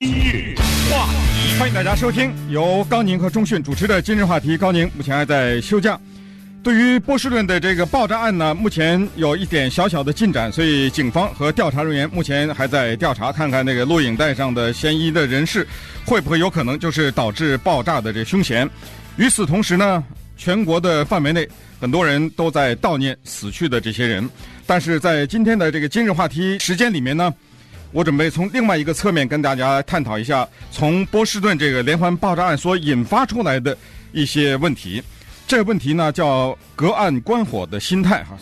今日话题，欢迎大家收听由高宁和钟迅主持的今日话题。高宁目前还在休假。对于波士顿的这个爆炸案呢，目前有一点小小的进展，所以警方和调查人员目前还在调查，看看那个录影带上的嫌疑的人士会不会有可能就是导致爆炸的这凶嫌。与此同时呢，全国的范围内很多人都在悼念死去的这些人，但是在今天的这个今日话题时间里面呢。我准备从另外一个侧面跟大家探讨一下，从波士顿这个连环爆炸案所引发出来的一些问题。这个问题呢，叫隔岸观火的心态哈。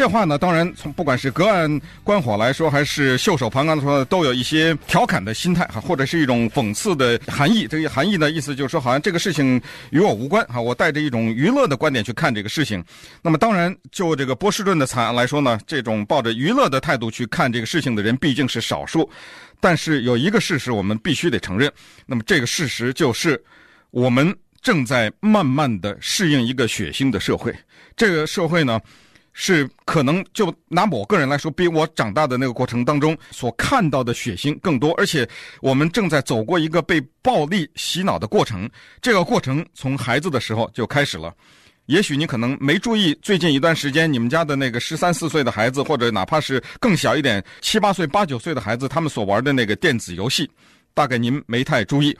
这话呢，当然从不管是隔岸观火来说，还是袖手旁观来说，都有一些调侃的心态哈，或者是一种讽刺的含义。这个含义的意思就是说，好像这个事情与我无关哈，我带着一种娱乐的观点去看这个事情。那么，当然就这个波士顿的惨案来说呢，这种抱着娱乐的态度去看这个事情的人毕竟是少数。但是有一个事实我们必须得承认，那么这个事实就是我们正在慢慢的适应一个血腥的社会。这个社会呢。是可能就拿我个人来说，比我长大的那个过程当中所看到的血腥更多，而且我们正在走过一个被暴力洗脑的过程。这个过程从孩子的时候就开始了。也许你可能没注意，最近一段时间你们家的那个十三四岁的孩子，或者哪怕是更小一点七八岁、八九岁的孩子，他们所玩的那个电子游戏，大概您没太注意。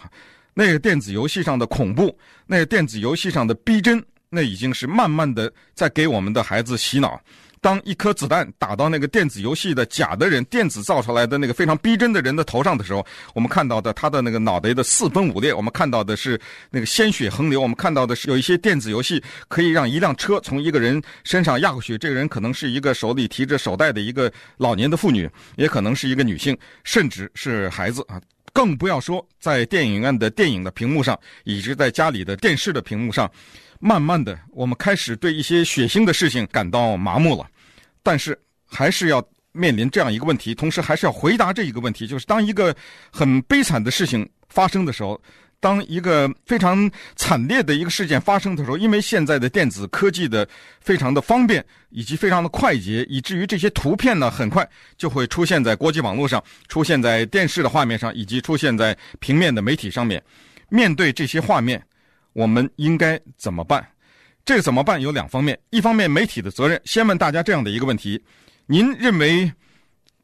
那个电子游戏上的恐怖，那个电子游戏上的逼真。那已经是慢慢的在给我们的孩子洗脑。当一颗子弹打到那个电子游戏的假的人、电子造出来的那个非常逼真的人的头上的时候，我们看到的他的那个脑袋的四分五裂，我们看到的是那个鲜血横流，我们看到的是有一些电子游戏可以让一辆车从一个人身上压过去。这个人可能是一个手里提着手袋的一个老年的妇女，也可能是一个女性，甚至是孩子啊。更不要说在电影院的电影的屏幕上，以及在家里的电视的屏幕上。慢慢的，我们开始对一些血腥的事情感到麻木了，但是还是要面临这样一个问题，同时还是要回答这一个问题，就是当一个很悲惨的事情发生的时候，当一个非常惨烈的一个事件发生的时候，因为现在的电子科技的非常的方便以及非常的快捷，以至于这些图片呢，很快就会出现在国际网络上，出现在电视的画面上，以及出现在平面的媒体上面。面对这些画面。我们应该怎么办？这个怎么办有两方面。一方面，媒体的责任。先问大家这样的一个问题：您认为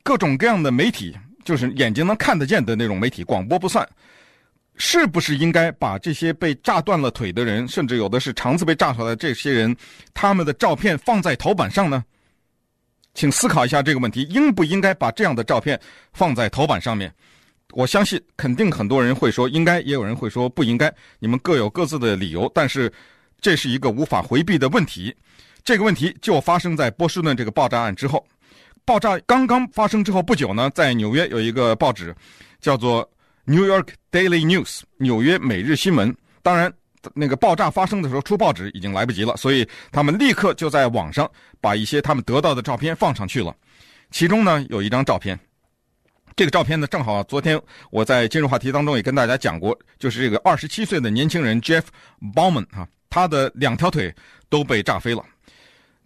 各种各样的媒体，就是眼睛能看得见的那种媒体，广播不算，是不是应该把这些被炸断了腿的人，甚至有的是肠子被炸出来的这些人，他们的照片放在头版上呢？请思考一下这个问题：应不应该把这样的照片放在头版上面？我相信，肯定很多人会说应该，也有人会说不应该。你们各有各自的理由，但是这是一个无法回避的问题。这个问题就发生在波士顿这个爆炸案之后。爆炸刚刚发生之后不久呢，在纽约有一个报纸叫做《New York Daily News》纽约每日新闻。当然，那个爆炸发生的时候出报纸已经来不及了，所以他们立刻就在网上把一些他们得到的照片放上去了。其中呢，有一张照片。这个照片呢，正好昨天我在今日话题当中也跟大家讲过，就是这个二十七岁的年轻人 Jeff Bauman 啊，他的两条腿都被炸飞了。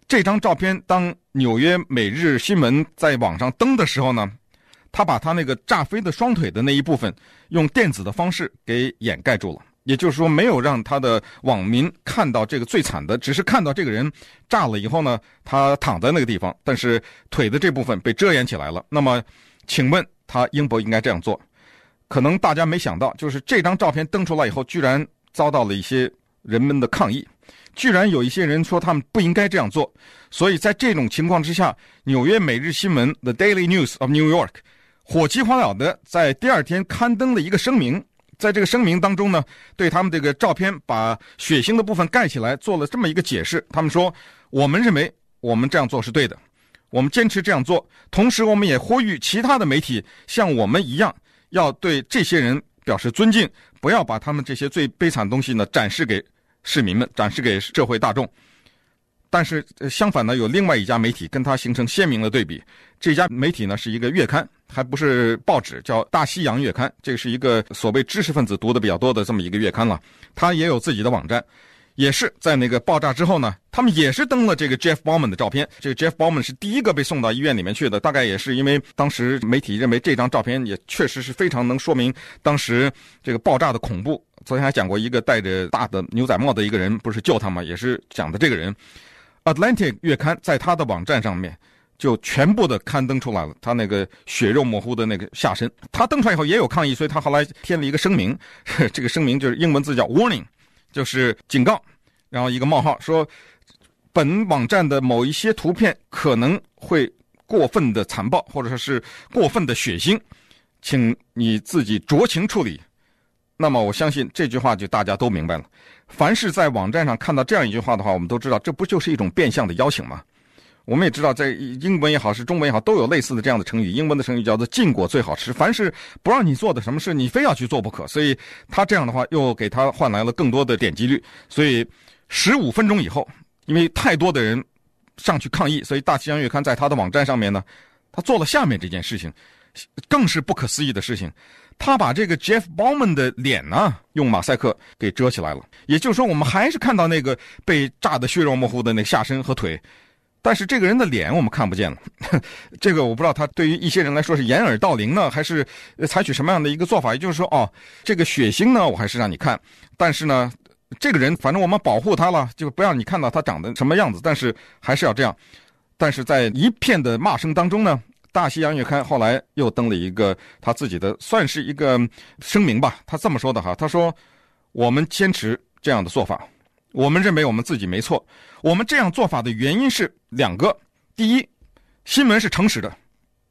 这张照片当纽约每日新闻在网上登的时候呢，他把他那个炸飞的双腿的那一部分用电子的方式给掩盖住了，也就是说没有让他的网民看到这个最惨的，只是看到这个人炸了以后呢，他躺在那个地方，但是腿的这部分被遮掩起来了。那么，请问？他应不应该这样做？可能大家没想到，就是这张照片登出来以后，居然遭到了一些人们的抗议。居然有一些人说他们不应该这样做。所以在这种情况之下，纽约每日新闻 The Daily News of New York 火急火燎的在第二天刊登了一个声明。在这个声明当中呢，对他们这个照片把血腥的部分盖起来，做了这么一个解释。他们说：“我们认为我们这样做是对的。”我们坚持这样做，同时我们也呼吁其他的媒体像我们一样，要对这些人表示尊敬，不要把他们这些最悲惨的东西呢展示给市民们，展示给社会大众。但是相反呢，有另外一家媒体跟他形成鲜明的对比。这家媒体呢是一个月刊，还不是报纸，叫《大西洋月刊》，这个是一个所谓知识分子读的比较多的这么一个月刊了。它也有自己的网站。也是在那个爆炸之后呢，他们也是登了这个 Jeff Bowman 的照片。这个 Jeff Bowman 是第一个被送到医院里面去的，大概也是因为当时媒体认为这张照片也确实是非常能说明当时这个爆炸的恐怖。昨天还讲过一个戴着大的牛仔帽的一个人，不是救他吗？也是讲的这个人。Atlantic 月刊在他的网站上面就全部的刊登出来了，他那个血肉模糊的那个下身。他登出来以后也有抗议，所以他后来添了一个声明，这个声明就是英文字叫 Warning，就是警告。然后一个冒号说，本网站的某一些图片可能会过分的残暴，或者说是过分的血腥，请你自己酌情处理。那么我相信这句话就大家都明白了。凡是在网站上看到这样一句话的话，我们都知道这不就是一种变相的邀请吗？我们也知道，在英文也好，是中文也好，都有类似的这样的成语。英文的成语叫做“禁果最好吃”，凡是不让你做的什么事，你非要去做不可。所以他这样的话，又给他换来了更多的点击率。所以。十五分钟以后，因为太多的人上去抗议，所以《大西洋月刊》在他的网站上面呢，他做了下面这件事情，更是不可思议的事情。他把这个 Jeff Bauman 的脸呢，用马赛克给遮起来了。也就是说，我们还是看到那个被炸得血肉模糊的那下身和腿，但是这个人的脸我们看不见了。这个我不知道他对于一些人来说是掩耳盗铃呢，还是采取什么样的一个做法？也就是说，哦，这个血腥呢，我还是让你看，但是呢。这个人，反正我们保护他了，就不让你看到他长得什么样子。但是还是要这样。但是在一片的骂声当中呢，《大西洋月刊》后来又登了一个他自己的，算是一个声明吧。他这么说的哈，他说：“我们坚持这样的做法，我们认为我们自己没错。我们这样做法的原因是两个：第一，新闻是诚实的，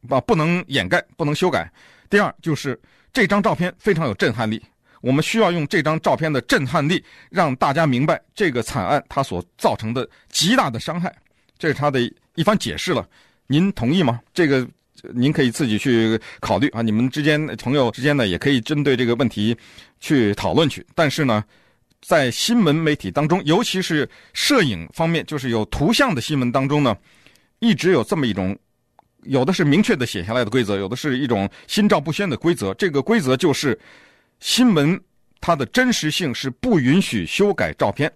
啊，不能掩盖，不能修改；第二，就是这张照片非常有震撼力。”我们需要用这张照片的震撼力，让大家明白这个惨案它所造成的极大的伤害。这是他的一番解释了。您同意吗？这个您可以自己去考虑啊。你们之间朋友之间呢，也可以针对这个问题去讨论去。但是呢，在新闻媒体当中，尤其是摄影方面，就是有图像的新闻当中呢，一直有这么一种，有的是明确的写下来的规则，有的是一种心照不宣的规则。这个规则就是。新闻它的真实性是不允许修改照片。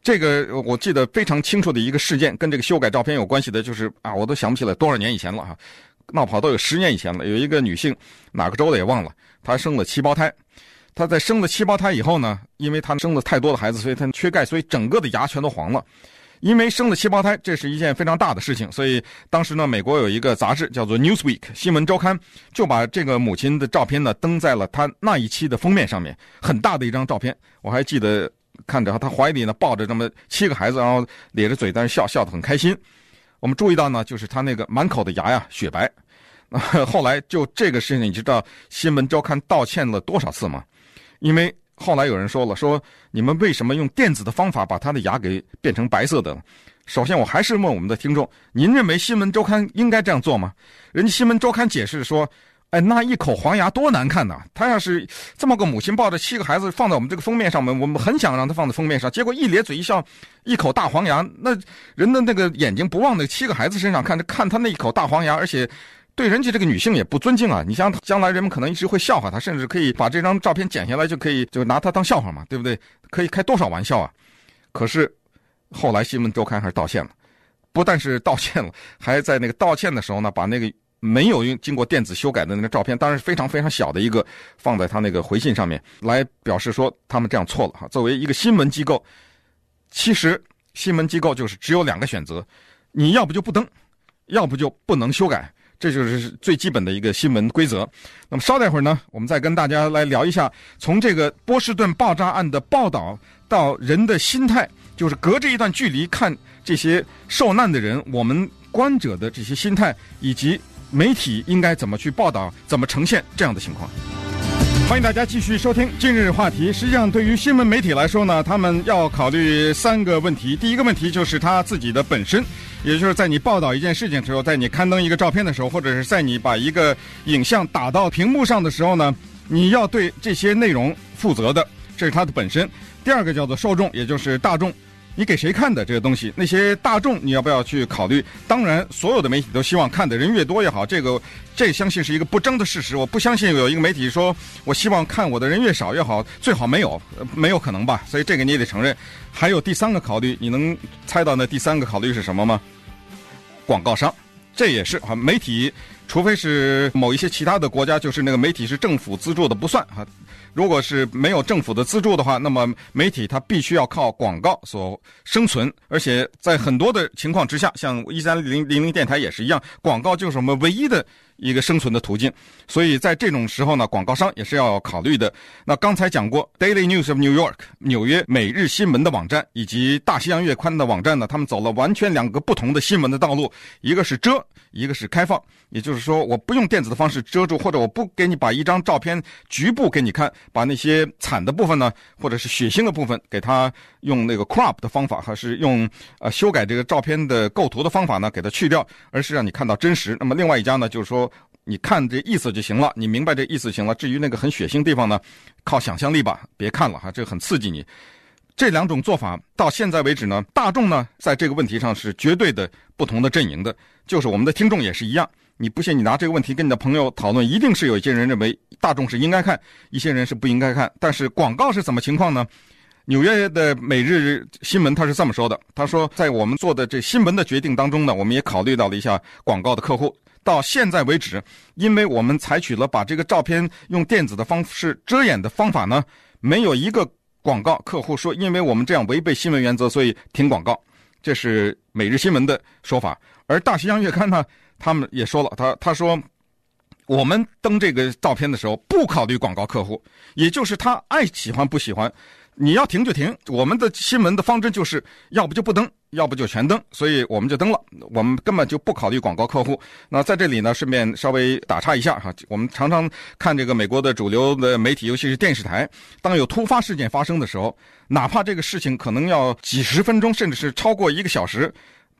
这个我记得非常清楚的一个事件，跟这个修改照片有关系的，就是啊，我都想不起来多少年以前了哈，闹跑都有十年以前了。有一个女性，哪个州的也忘了，她生了七胞胎。她在生了七胞胎以后呢，因为她生了太多的孩子，所以她缺钙，所以整个的牙全都黄了。因为生了七胞胎，这是一件非常大的事情，所以当时呢，美国有一个杂志叫做《Newsweek》新闻周刊，就把这个母亲的照片呢登在了他那一期的封面上面，很大的一张照片。我还记得看着他怀里呢抱着这么七个孩子，然后咧着嘴，但是笑笑得很开心。我们注意到呢，就是他那个满口的牙呀雪白。后来就这个事情，你知道新闻周刊道歉了多少次吗？因为。后来有人说了，说你们为什么用电子的方法把他的牙给变成白色的？首先，我还是问我们的听众：您认为《新闻周刊》应该这样做吗？人家《新闻周刊》解释说：“哎，那一口黄牙多难看呐！他要是这么个母亲抱着七个孩子放在我们这个封面上面，我们很想让他放在封面上，结果一咧嘴一笑，一口大黄牙，那人的那个眼睛不往那七个孩子身上看，看他那一口大黄牙，而且。”对人家这个女性也不尊敬啊！你像将来人们可能一直会笑话她，甚至可以把这张照片剪下来，就可以就拿她当笑话嘛，对不对？可以开多少玩笑啊？可是后来新闻周刊还是道歉了，不但是道歉了，还在那个道歉的时候呢，把那个没有用经过电子修改的那个照片，当然是非常非常小的一个，放在他那个回信上面来表示说他们这样错了哈。作为一个新闻机构，其实新闻机构就是只有两个选择：你要不就不登，要不就不能修改。这就是最基本的一个新闻规则。那么稍待会儿呢，我们再跟大家来聊一下，从这个波士顿爆炸案的报道到人的心态，就是隔着一段距离看这些受难的人，我们观者的这些心态，以及媒体应该怎么去报道，怎么呈现这样的情况。欢迎大家继续收听今日话题。实际上，对于新闻媒体来说呢，他们要考虑三个问题。第一个问题就是他自己的本身。也就是在你报道一件事情的时候，在你刊登一个照片的时候，或者是在你把一个影像打到屏幕上的时候呢，你要对这些内容负责的，这是它的本身。第二个叫做受众，也就是大众，你给谁看的这个东西？那些大众你要不要去考虑？当然，所有的媒体都希望看的人越多越好。这个，这相信是一个不争的事实。我不相信有一个媒体说我希望看我的人越少越好，最好没有，没有可能吧？所以这个你也得承认。还有第三个考虑，你能猜到那第三个考虑是什么吗？广告商，这也是啊，媒体，除非是某一些其他的国家，就是那个媒体是政府资助的不算啊。如果是没有政府的资助的话，那么媒体它必须要靠广告所生存，而且在很多的情况之下，像一三零零零电台也是一样，广告就是我们唯一的一个生存的途径。所以在这种时候呢，广告商也是要考虑的。那刚才讲过，Daily News of New York 纽约每日新闻的网站以及大西洋月刊的网站呢，他们走了完全两个不同的新闻的道路，一个是遮，一个是开放。也就是说，我不用电子的方式遮住，或者我不给你把一张照片局部给你看，把那些惨的部分呢，或者是血腥的部分，给它用那个 crop 的方法，还是用呃修改这个照片的构图的方法呢，给它去掉，而是让你看到真实。那么另外一家呢，就是说你看这意思就行了，你明白这意思就行了。至于那个很血腥地方呢，靠想象力吧，别看了哈，这个很刺激你。这两种做法到现在为止呢，大众呢在这个问题上是绝对的不同的阵营的，就是我们的听众也是一样。你不信，你拿这个问题跟你的朋友讨论，一定是有一些人认为大众是应该看，一些人是不应该看。但是广告是怎么情况呢？纽约的每日新闻他是这么说的：他说，在我们做的这新闻的决定当中呢，我们也考虑到了一下广告的客户。到现在为止，因为我们采取了把这个照片用电子的方式遮掩的方法呢，没有一个广告客户说，因为我们这样违背新闻原则，所以停广告。这是每日新闻的说法。而大西洋月刊呢？他们也说了，他他说，我们登这个照片的时候不考虑广告客户，也就是他爱喜欢不喜欢，你要停就停。我们的新闻的方针就是要不就不登，要不就全登，所以我们就登了。我们根本就不考虑广告客户。那在这里呢，顺便稍微打岔一下哈，我们常常看这个美国的主流的媒体，尤其是电视台，当有突发事件发生的时候，哪怕这个事情可能要几十分钟，甚至是超过一个小时。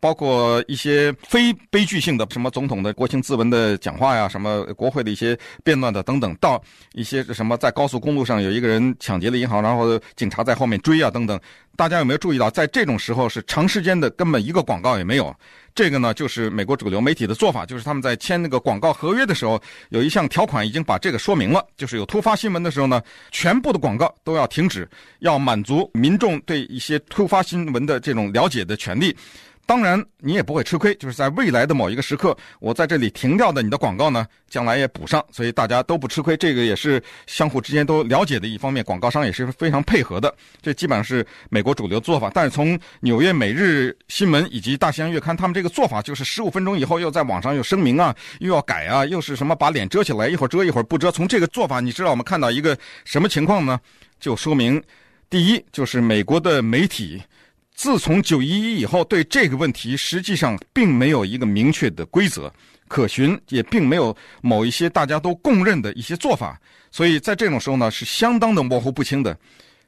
包括一些非悲剧性的，什么总统的国情咨文的讲话呀，什么国会的一些辩论的等等，到一些什么在高速公路上有一个人抢劫了银行，然后警察在后面追啊等等，大家有没有注意到，在这种时候是长时间的根本一个广告也没有。这个呢，就是美国主流媒体的做法，就是他们在签那个广告合约的时候，有一项条款已经把这个说明了，就是有突发新闻的时候呢，全部的广告都要停止，要满足民众对一些突发新闻的这种了解的权利。当然，你也不会吃亏，就是在未来的某一个时刻，我在这里停掉的你的广告呢，将来也补上，所以大家都不吃亏。这个也是相互之间都了解的一方面，广告商也是非常配合的。这基本上是美国主流做法。但是从纽约每日新闻以及大西洋月刊，他们这个做法就是十五分钟以后又在网上又声明啊，又要改啊，又是什么把脸遮起来，一会儿遮一会儿不遮。从这个做法，你知道我们看到一个什么情况呢？就说明，第一就是美国的媒体。自从九一一以后，对这个问题实际上并没有一个明确的规则可循，也并没有某一些大家都公认的一些做法，所以在这种时候呢，是相当的模糊不清的。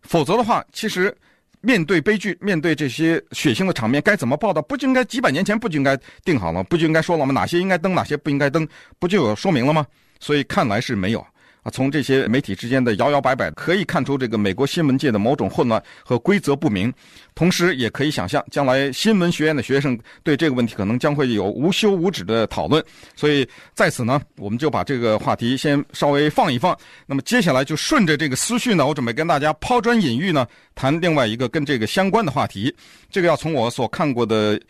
否则的话，其实面对悲剧，面对这些血腥的场面，该怎么报道？不就应该几百年前不就应该定好了？不就应该说了吗？哪些应该登，哪些不应该登？不就有说明了吗？所以看来是没有。从这些媒体之间的摇摇摆摆，可以看出这个美国新闻界的某种混乱和规则不明。同时，也可以想象，将来新闻学院的学生对这个问题可能将会有无休无止的讨论。所以，在此呢，我们就把这个话题先稍微放一放。那么，接下来就顺着这个思绪呢，我准备跟大家抛砖引玉呢，谈另外一个跟这个相关的话题。这个要从我所看过的。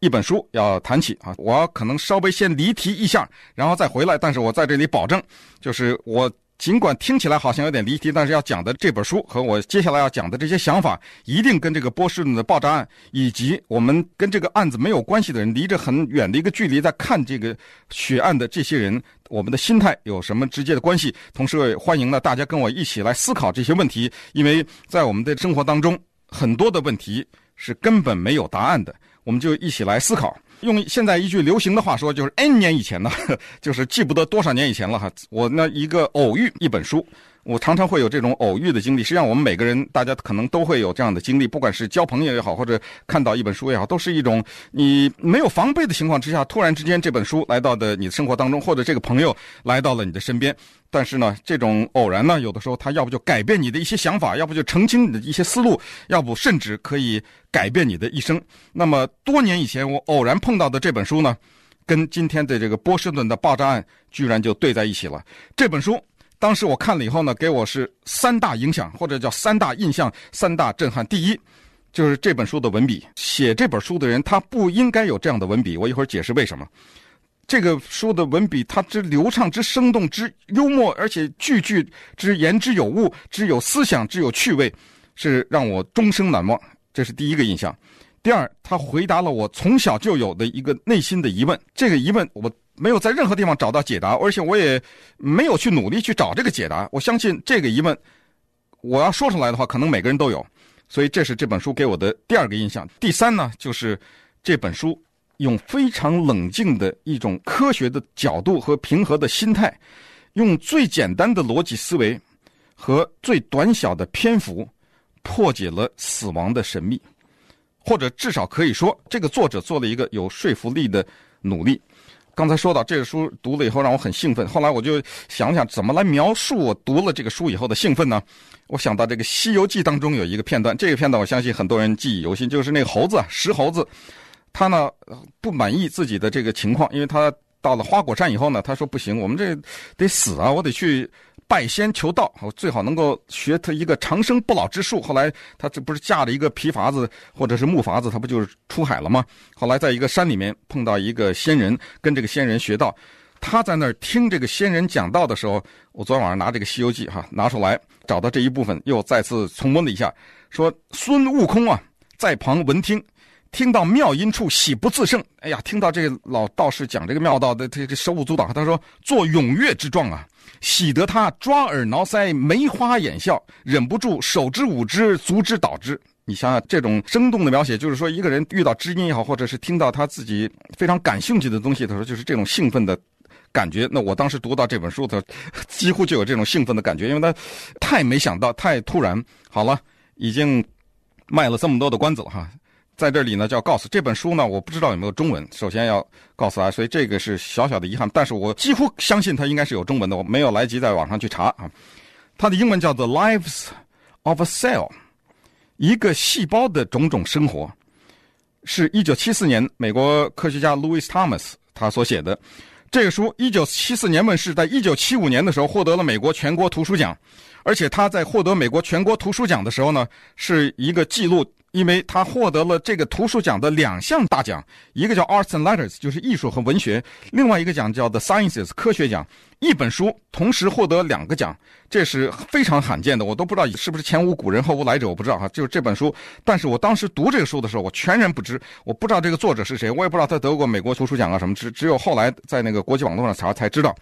一本书要谈起啊，我可能稍微先离题一下，然后再回来。但是我在这里保证，就是我尽管听起来好像有点离题，但是要讲的这本书和我接下来要讲的这些想法，一定跟这个波士顿的爆炸案以及我们跟这个案子没有关系的人，离着很远的一个距离在看这个血案的这些人，我们的心态有什么直接的关系？同时欢迎呢大家跟我一起来思考这些问题，因为在我们的生活当中，很多的问题是根本没有答案的。我们就一起来思考，用现在一句流行的话说，就是 N 年以前呢，就是记不得多少年以前了哈。我那一个偶遇一本书，我常常会有这种偶遇的经历。实际上，我们每个人，大家可能都会有这样的经历，不管是交朋友也好，或者看到一本书也好，都是一种你没有防备的情况之下，突然之间这本书来到的你的生活当中，或者这个朋友来到了你的身边。但是呢，这种偶然呢，有的时候他要不就改变你的一些想法，要不就澄清你的一些思路，要不甚至可以改变你的一生。那么多年以前，我偶然碰到的这本书呢，跟今天的这个波士顿的爆炸案居然就对在一起了。这本书。当时我看了以后呢，给我是三大影响，或者叫三大印象、三大震撼。第一，就是这本书的文笔，写这本书的人他不应该有这样的文笔。我一会儿解释为什么。这个书的文笔，它之流畅、之生动、之幽默，而且句句之言之有物、之有思想、之有趣味，是让我终生难忘。这是第一个印象。第二，他回答了我从小就有的一个内心的疑问。这个疑问，我。没有在任何地方找到解答，而且我也没有去努力去找这个解答。我相信这个疑问，我要说出来的话，可能每个人都有。所以这是这本书给我的第二个印象。第三呢，就是这本书用非常冷静的一种科学的角度和平和的心态，用最简单的逻辑思维和最短小的篇幅，破解了死亡的神秘，或者至少可以说，这个作者做了一个有说服力的努力。刚才说到这个书读了以后让我很兴奋，后来我就想想怎么来描述我读了这个书以后的兴奋呢？我想到这个《西游记》当中有一个片段，这个片段我相信很多人记忆犹新，就是那个猴子石猴子，他呢不满意自己的这个情况，因为他到了花果山以后呢，他说不行，我们这得死啊，我得去。拜仙求道，我最好能够学他一个长生不老之术。后来他这不是驾着一个皮筏子或者是木筏子，他不就是出海了吗？后来在一个山里面碰到一个仙人，跟这个仙人学道。他在那儿听这个仙人讲道的时候，我昨天晚上拿这个《西游记》哈拿出来，找到这一部分，又再次重温了一下。说孙悟空啊，在旁闻听，听到妙音处喜不自胜。哎呀，听到这个老道士讲这个妙道的，这这手舞足蹈。他说做踊跃之状啊。喜得他抓耳挠腮，眉花眼笑，忍不住手之舞之，足之蹈之。你想想，这种生动的描写，就是说一个人遇到知音也好，或者是听到他自己非常感兴趣的东西的时候，就是这种兴奋的感觉。那我当时读到这本书的，几乎就有这种兴奋的感觉，因为他太没想到，太突然。好了，已经卖了这么多的关子了哈。在这里呢，就要告诉这本书呢，我不知道有没有中文。首先要告诉大家，所以这个是小小的遗憾。但是我几乎相信它应该是有中文的，我没有来及在网上去查啊。它的英文叫做《Lives of a Cell》，一个细胞的种种生活，是一九七四年美国科学家 Louis Thomas 他所写的。这个书一九七四年问世，在一九七五年的时候获得了美国全国图书奖，而且他在获得美国全国图书奖的时候呢，是一个记录。因为他获得了这个图书奖的两项大奖，一个叫 Arts and Letters，就是艺术和文学；另外一个奖叫 The Sciences，科学奖。一本书同时获得两个奖，这是非常罕见的。我都不知道是不是前无古人后无来者，我不知道哈。就是这本书，但是我当时读这个书的时候，我全然不知，我不知道这个作者是谁，我也不知道他得过美国图书奖啊什么，只只有后来在那个国际网络上查才知道。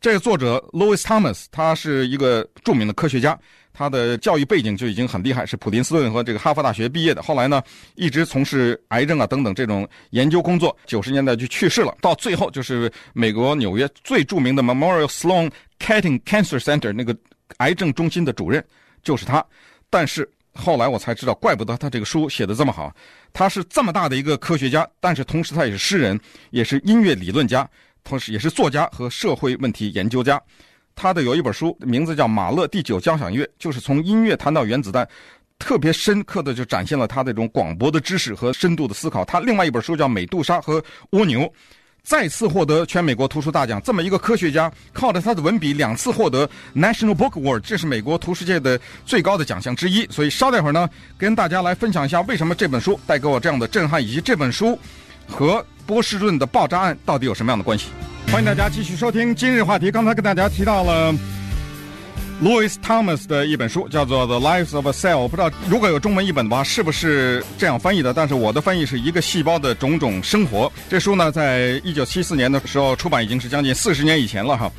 这个作者 Louis Thomas，他是一个著名的科学家。他的教育背景就已经很厉害，是普林斯顿和这个哈佛大学毕业的。后来呢，一直从事癌症啊等等这种研究工作。九十年代就去世了。到最后就是美国纽约最著名的 Memorial Sloan Kettering Cancer Center 那个癌症中心的主任就是他。但是后来我才知道，怪不得他这个书写的这么好。他是这么大的一个科学家，但是同时他也是诗人，也是音乐理论家，同时也是作家和社会问题研究家。他的有一本书，名字叫《马勒第九交响乐》，就是从音乐谈到原子弹，特别深刻的就展现了他这种广博的知识和深度的思考。他另外一本书叫《美杜莎和蜗牛》，再次获得全美国图书大奖。这么一个科学家，靠着他的文笔，两次获得 National Book Award，这是美国图书界的最高的奖项之一。所以稍待会儿呢，跟大家来分享一下为什么这本书带给我这样的震撼，以及这本书和波士顿的爆炸案到底有什么样的关系。欢迎大家继续收听今日话题。刚才跟大家提到了 Louis Thomas 的一本书，叫做《The Lives of a Cell》。我不知道如果有中文译本的话，是不是这样翻译的？但是我的翻译是一个细胞的种种生活。这书呢，在一九七四年的时候出版，已经是将近四十年以前了哈。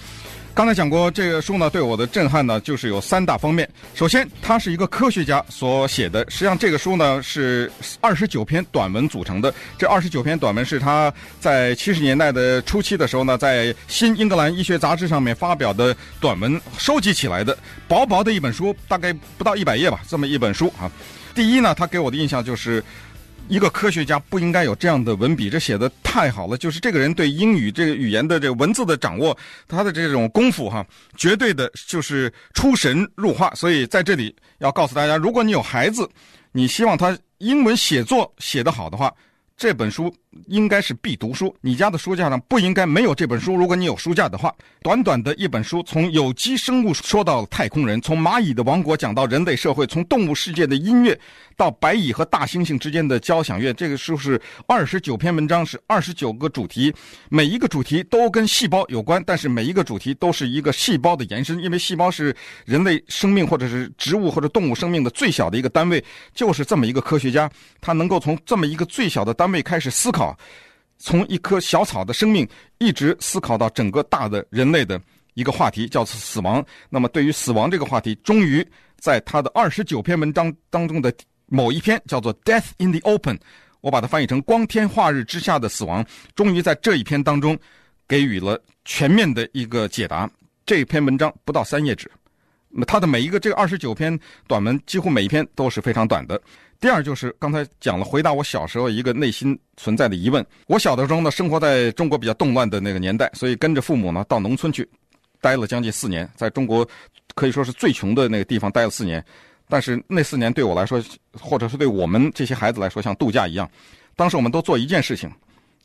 刚才讲过，这个书呢对我的震撼呢，就是有三大方面。首先，它是一个科学家所写的，实际上这个书呢是二十九篇短文组成的。这二十九篇短文是他在七十年代的初期的时候呢，在《新英格兰医学杂志》上面发表的短文收集起来的，薄薄的一本书，大概不到一百页吧，这么一本书啊。第一呢，他给我的印象就是。一个科学家不应该有这样的文笔，这写的太好了。就是这个人对英语这个语言的这个文字的掌握，他的这种功夫哈，绝对的就是出神入化。所以在这里要告诉大家，如果你有孩子，你希望他英文写作写得好的话。这本书应该是必读书，你家的书架上不应该没有这本书。如果你有书架的话，短短的一本书，从有机生物说到太空人，从蚂蚁的王国讲到人类社会，从动物世界的音乐到白蚁和大猩猩之间的交响乐。这个书是二十九篇文章，是二十九个主题，每一个主题都跟细胞有关，但是每一个主题都是一个细胞的延伸，因为细胞是人类生命或者是植物或者动物生命的最小的一个单位。就是这么一个科学家，他能够从这么一个最小的单位开始思考，从一棵小草的生命一直思考到整个大的人类的一个话题，叫做死亡。那么，对于死亡这个话题，终于在他的二十九篇文章当中的某一篇叫做《Death in the Open》，我把它翻译成“光天化日之下的死亡”，终于在这一篇当中给予了全面的一个解答。这篇文章不到三页纸，那么他的每一个这二十九篇短文，几乎每一篇都是非常短的。第二就是刚才讲了，回答我小时候一个内心存在的疑问。我小的时候呢，生活在中国比较动乱的那个年代，所以跟着父母呢到农村去，待了将近四年，在中国可以说是最穷的那个地方待了四年。但是那四年对我来说，或者是对我们这些孩子来说，像度假一样。当时我们都做一件事情，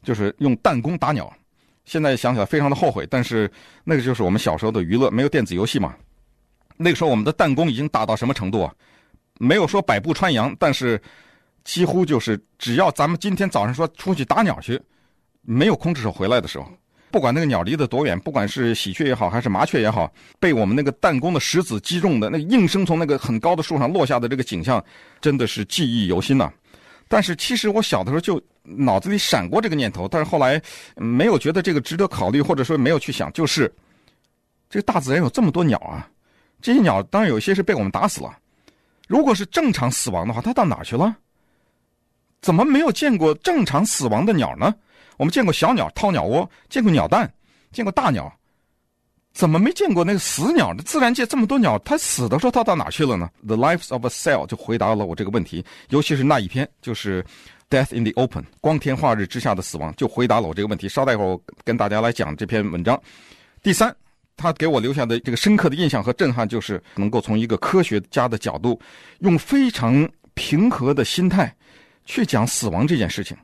就是用弹弓打鸟。现在想起来非常的后悔，但是那个就是我们小时候的娱乐，没有电子游戏嘛。那个时候我们的弹弓已经打到什么程度啊？没有说百步穿杨，但是几乎就是只要咱们今天早上说出去打鸟去，没有空着手回来的时候，不管那个鸟离得多远，不管是喜鹊也好，还是麻雀也好，被我们那个弹弓的石子击中的那应声从那个很高的树上落下的这个景象，真的是记忆犹新呐。但是其实我小的时候就脑子里闪过这个念头，但是后来没有觉得这个值得考虑，或者说没有去想，就是这个大自然有这么多鸟啊，这些鸟当然有些是被我们打死了。如果是正常死亡的话，它到哪儿去了？怎么没有见过正常死亡的鸟呢？我们见过小鸟掏鸟窝，见过鸟蛋，见过大鸟，怎么没见过那个死鸟呢？自然界这么多鸟，它死的时候它到哪儿去了呢？The Lives of a Cell 就回答了我这个问题，尤其是那一篇，就是《Death in the Open》光天化日之下的死亡，就回答了我这个问题。稍待一会儿，我跟大家来讲这篇文章。第三。他给我留下的这个深刻的印象和震撼，就是能够从一个科学家的角度，用非常平和的心态去讲死亡这件事情，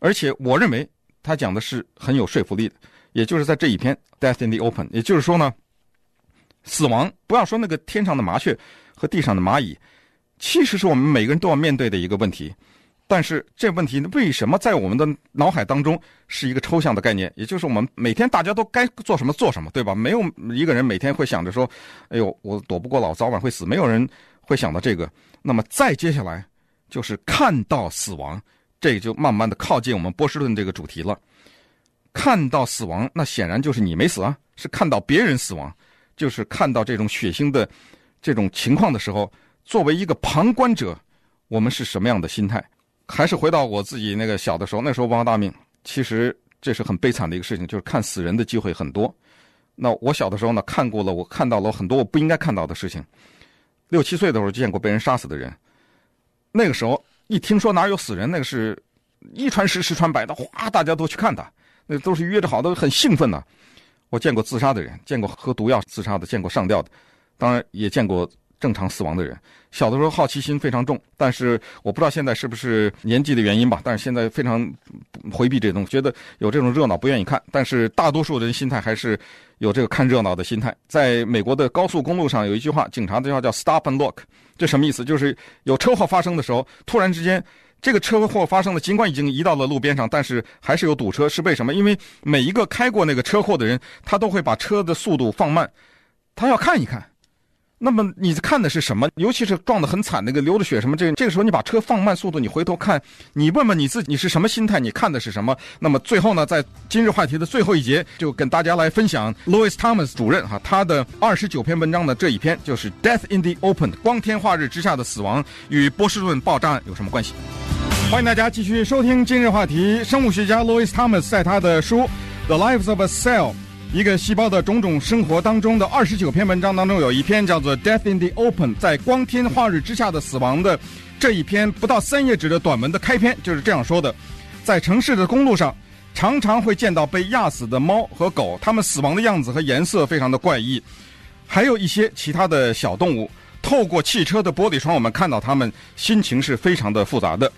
而且我认为他讲的是很有说服力的。也就是在这一篇《Death in the Open》，也就是说呢，死亡不要说那个天上的麻雀和地上的蚂蚁，其实是我们每个人都要面对的一个问题。但是这问题为什么在我们的脑海当中是一个抽象的概念？也就是我们每天大家都该做什么做什么，对吧？没有一个人每天会想着说：“哎呦，我躲不过老，早晚会死。”没有人会想到这个。那么再接下来就是看到死亡，这就慢慢的靠近我们波士顿这个主题了。看到死亡，那显然就是你没死啊，是看到别人死亡，就是看到这种血腥的这种情况的时候，作为一个旁观者，我们是什么样的心态？还是回到我自己那个小的时候，那时候王大命，其实这是很悲惨的一个事情，就是看死人的机会很多。那我小的时候呢，看过了，我看到了很多我不应该看到的事情。六七岁的时候见过被人杀死的人，那个时候一听说哪有死人，那个是一传十，十传百的，哗，大家都去看他，那都是约着好，的很兴奋呐。我见过自杀的人，见过喝毒药自杀的，见过上吊的，当然也见过。正常死亡的人，小的时候好奇心非常重，但是我不知道现在是不是年纪的原因吧。但是现在非常回避这种，觉得有这种热闹不愿意看。但是大多数人心态还是有这个看热闹的心态。在美国的高速公路上有一句话，警察的话叫 “Stop and look”，这什么意思？就是有车祸发生的时候，突然之间这个车祸发生的，尽管已经移到了路边上，但是还是有堵车，是为什么？因为每一个开过那个车祸的人，他都会把车的速度放慢，他要看一看。那么你看的是什么？尤其是撞得很惨，那个流着血什么？这这个时候你把车放慢速度，你回头看，你问问你自己，你是什么心态？你看的是什么？那么最后呢，在今日话题的最后一节，就跟大家来分享 Louis Thomas 主任哈他的二十九篇文章的这一篇，就是 Death in the Open，光天化日之下的死亡与波士顿爆炸案有什么关系？欢迎大家继续收听今日话题。生物学家 Louis Thomas 在他的书 The Lives of a Cell。一个细胞的种种生活当中的二十九篇文章当中，有一篇叫做《Death in the Open》，在光天化日之下的死亡的这一篇不到三页纸的短文的开篇就是这样说的：在城市的公路上，常常会见到被压死的猫和狗，它们死亡的样子和颜色非常的怪异。还有一些其他的小动物，透过汽车的玻璃窗，我们看到它们心情是非常的复杂的。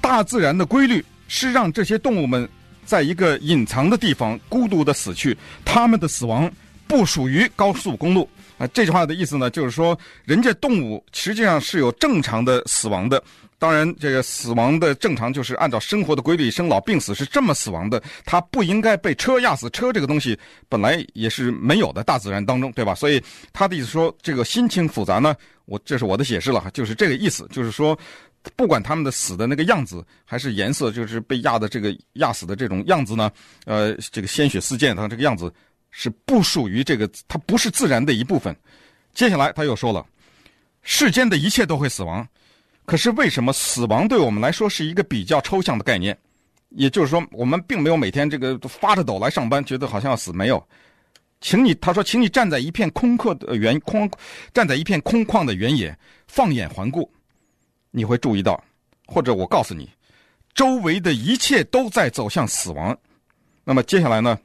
大自然的规律是让这些动物们。在一个隐藏的地方，孤独的死去。他们的死亡不属于高速公路啊！这句话的意思呢，就是说，人家动物实际上是有正常的死亡的。当然，这个死亡的正常就是按照生活的规律，生老病死是这么死亡的。它不应该被车压死。车这个东西本来也是没有的，大自然当中，对吧？所以他的意思说，这个心情复杂呢，我这是我的解释了，就是这个意思，就是说。不管他们的死的那个样子，还是颜色，就是被压的这个压死的这种样子呢，呃，这个鲜血四溅，它这个样子是不属于这个，它不是自然的一部分。接下来他又说了，世间的一切都会死亡，可是为什么死亡对我们来说是一个比较抽象的概念？也就是说，我们并没有每天这个发着抖来上班，觉得好像要死。没有，请你，他说，请你站在一片空旷的原空，站在一片空旷的原野，放眼环顾。你会注意到，或者我告诉你，周围的一切都在走向死亡。那么接下来呢，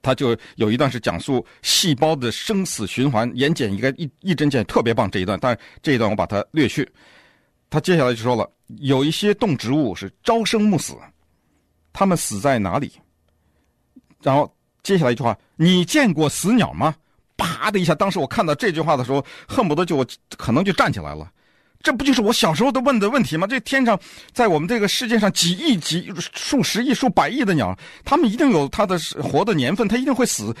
他就有一段是讲述细胞的生死循环，言简意赅，一一针见血，特别棒这一段。但这一段我把它略去。他接下来就说了，有一些动植物是朝生暮死，它们死在哪里？然后接下来一句话，你见过死鸟吗？啪的一下，当时我看到这句话的时候，恨不得就我可能就站起来了。这不就是我小时候都问的问题吗？这天上，在我们这个世界上，几亿、几数十亿、数百亿的鸟，它们一定有它的活的年份，它一定会死。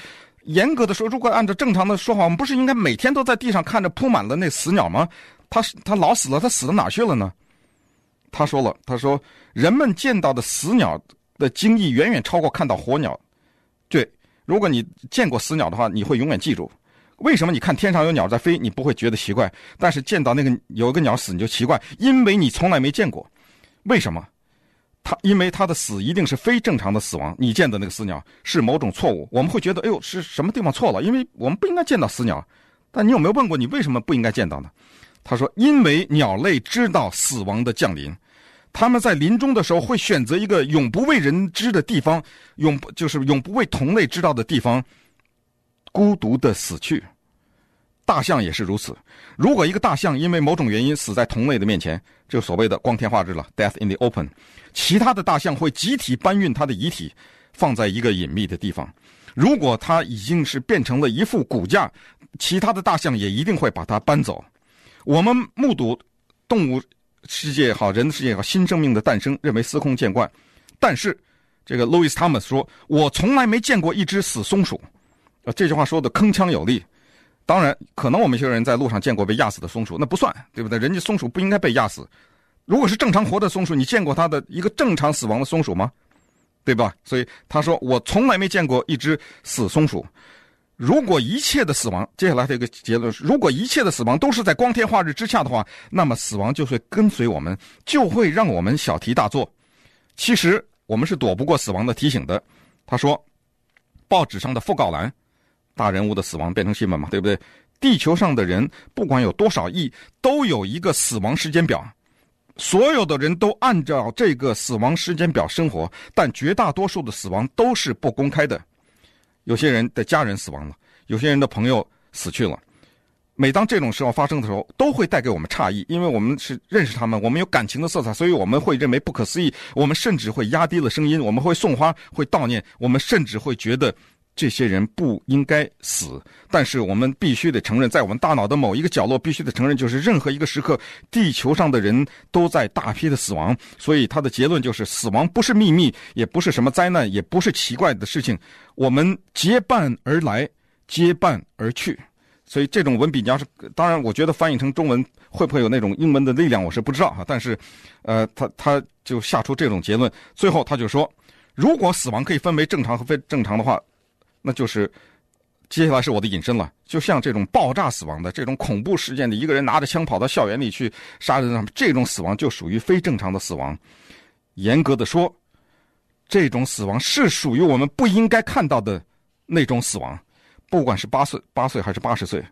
严格的说，如果按照正常的说法，我们不是应该每天都在地上看着铺满了那死鸟吗？它它老死了，它死到哪去了呢？他说了，他说人们见到的死鸟的经历远远超过看到活鸟。对，如果你见过死鸟的话，你会永远记住。为什么你看天上有鸟在飞，你不会觉得奇怪？但是见到那个有一个鸟死，你就奇怪，因为你从来没见过。为什么？它因为它的死一定是非正常的死亡。你见的那个死鸟是某种错误，我们会觉得，哎呦，是什么地方错了？因为我们不应该见到死鸟。但你有没有问过，你为什么不应该见到呢？他说，因为鸟类知道死亡的降临，他们在临终的时候会选择一个永不为人知的地方，永不就是永不为同类知道的地方。孤独的死去，大象也是如此。如果一个大象因为某种原因死在同类的面前，就所谓的光天化日了 （death in the open），其他的大象会集体搬运它的遗体，放在一个隐秘的地方。如果它已经是变成了一副骨架，其他的大象也一定会把它搬走。我们目睹动物世界也好，人的世界也好，新生命的诞生，认为司空见惯。但是，这个 Louis Thomas 说：“我从来没见过一只死松鼠。”啊，这句话说的铿锵有力。当然，可能我们一些人在路上见过被压死的松鼠，那不算，对不对？人家松鼠不应该被压死。如果是正常活的松鼠，你见过它的一个正常死亡的松鼠吗？对吧？所以他说，我从来没见过一只死松鼠。如果一切的死亡，接下来的一个结论是，如果一切的死亡都是在光天化日之下的话，那么死亡就会跟随我们，就会让我们小题大做。其实我们是躲不过死亡的提醒的。他说，报纸上的讣告栏。大人物的死亡变成新闻嘛，对不对？地球上的人不管有多少亿，都有一个死亡时间表，所有的人都按照这个死亡时间表生活，但绝大多数的死亡都是不公开的。有些人的家人死亡了，有些人的朋友死去了。每当这种时候发生的时候，都会带给我们诧异，因为我们是认识他们，我们有感情的色彩，所以我们会认为不可思议。我们甚至会压低了声音，我们会送花，会悼念，我们甚至会觉得。这些人不应该死，但是我们必须得承认，在我们大脑的某一个角落，必须得承认，就是任何一个时刻，地球上的人都在大批的死亡。所以他的结论就是：死亡不是秘密，也不是什么灾难，也不是奇怪的事情。我们结伴而来，结伴而去。所以这种文笔，你要是当然，我觉得翻译成中文会不会有那种英文的力量，我是不知道哈。但是，呃，他他就下出这种结论，最后他就说，如果死亡可以分为正常和非正常的话，那就是接下来是我的隐身了。就像这种爆炸死亡的这种恐怖事件的一个人拿着枪跑到校园里去杀人，这种死亡就属于非正常的死亡。严格的说，这种死亡是属于我们不应该看到的那种死亡。不管是八岁、八岁还是八十岁，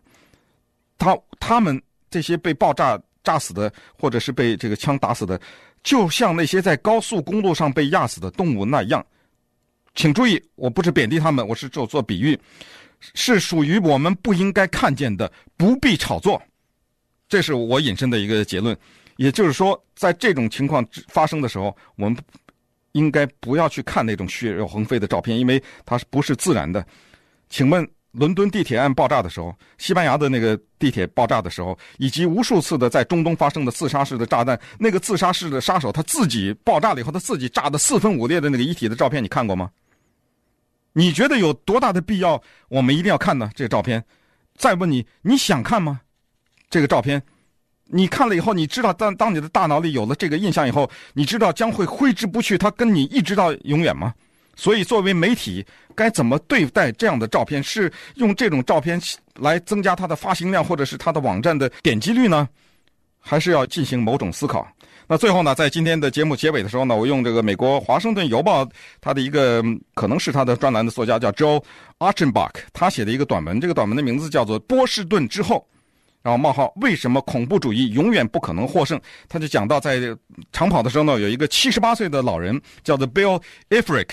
他他们这些被爆炸炸死的，或者是被这个枪打死的，就像那些在高速公路上被压死的动物那样。请注意，我不是贬低他们，我是做做比喻，是属于我们不应该看见的，不必炒作。这是我引申的一个结论。也就是说，在这种情况发生的时候，我们应该不要去看那种血肉横飞的照片，因为它是不是自然的？请问？伦敦地铁案爆炸的时候，西班牙的那个地铁爆炸的时候，以及无数次的在中东发生的自杀式的炸弹，那个自杀式的杀手他自己爆炸了以后，他自己炸得四分五裂的那个遗体的照片，你看过吗？你觉得有多大的必要？我们一定要看呢？这个照片。再问你，你想看吗？这个照片，你看了以后，你知道当当你的大脑里有了这个印象以后，你知道将会挥之不去，它跟你一直到永远吗？所以，作为媒体，该怎么对待这样的照片？是用这种照片来增加它的发行量，或者是它的网站的点击率呢？还是要进行某种思考？那最后呢，在今天的节目结尾的时候呢，我用这个美国《华盛顿邮报》它的一个可能是他的专栏的作家叫 Joe Archenbach，他写的一个短文，这个短文的名字叫做《波士顿之后》，然后冒号为什么恐怖主义永远不可能获胜？他就讲到在长跑的时候呢，有一个七十八岁的老人叫做 Bill Ifrick。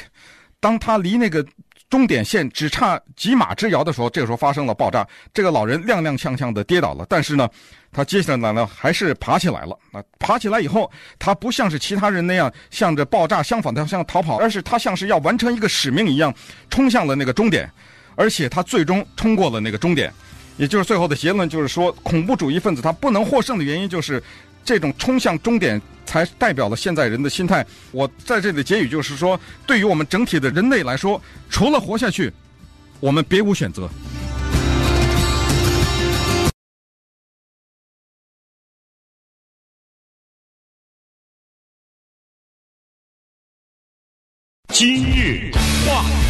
当他离那个终点线只差几码之遥的时候，这个时候发生了爆炸。这个老人踉踉跄跄的跌倒了，但是呢，他接下来呢还是爬起来了。啊，爬起来以后，他不像是其他人那样向着爆炸相反，他像逃跑，而是他像是要完成一个使命一样，冲向了那个终点，而且他最终冲过了那个终点。也就是最后的结论就是说，恐怖主义分子他不能获胜的原因就是。这种冲向终点，才代表了现在人的心态。我在这里的结语就是说，对于我们整体的人类来说，除了活下去，我们别无选择。今日话。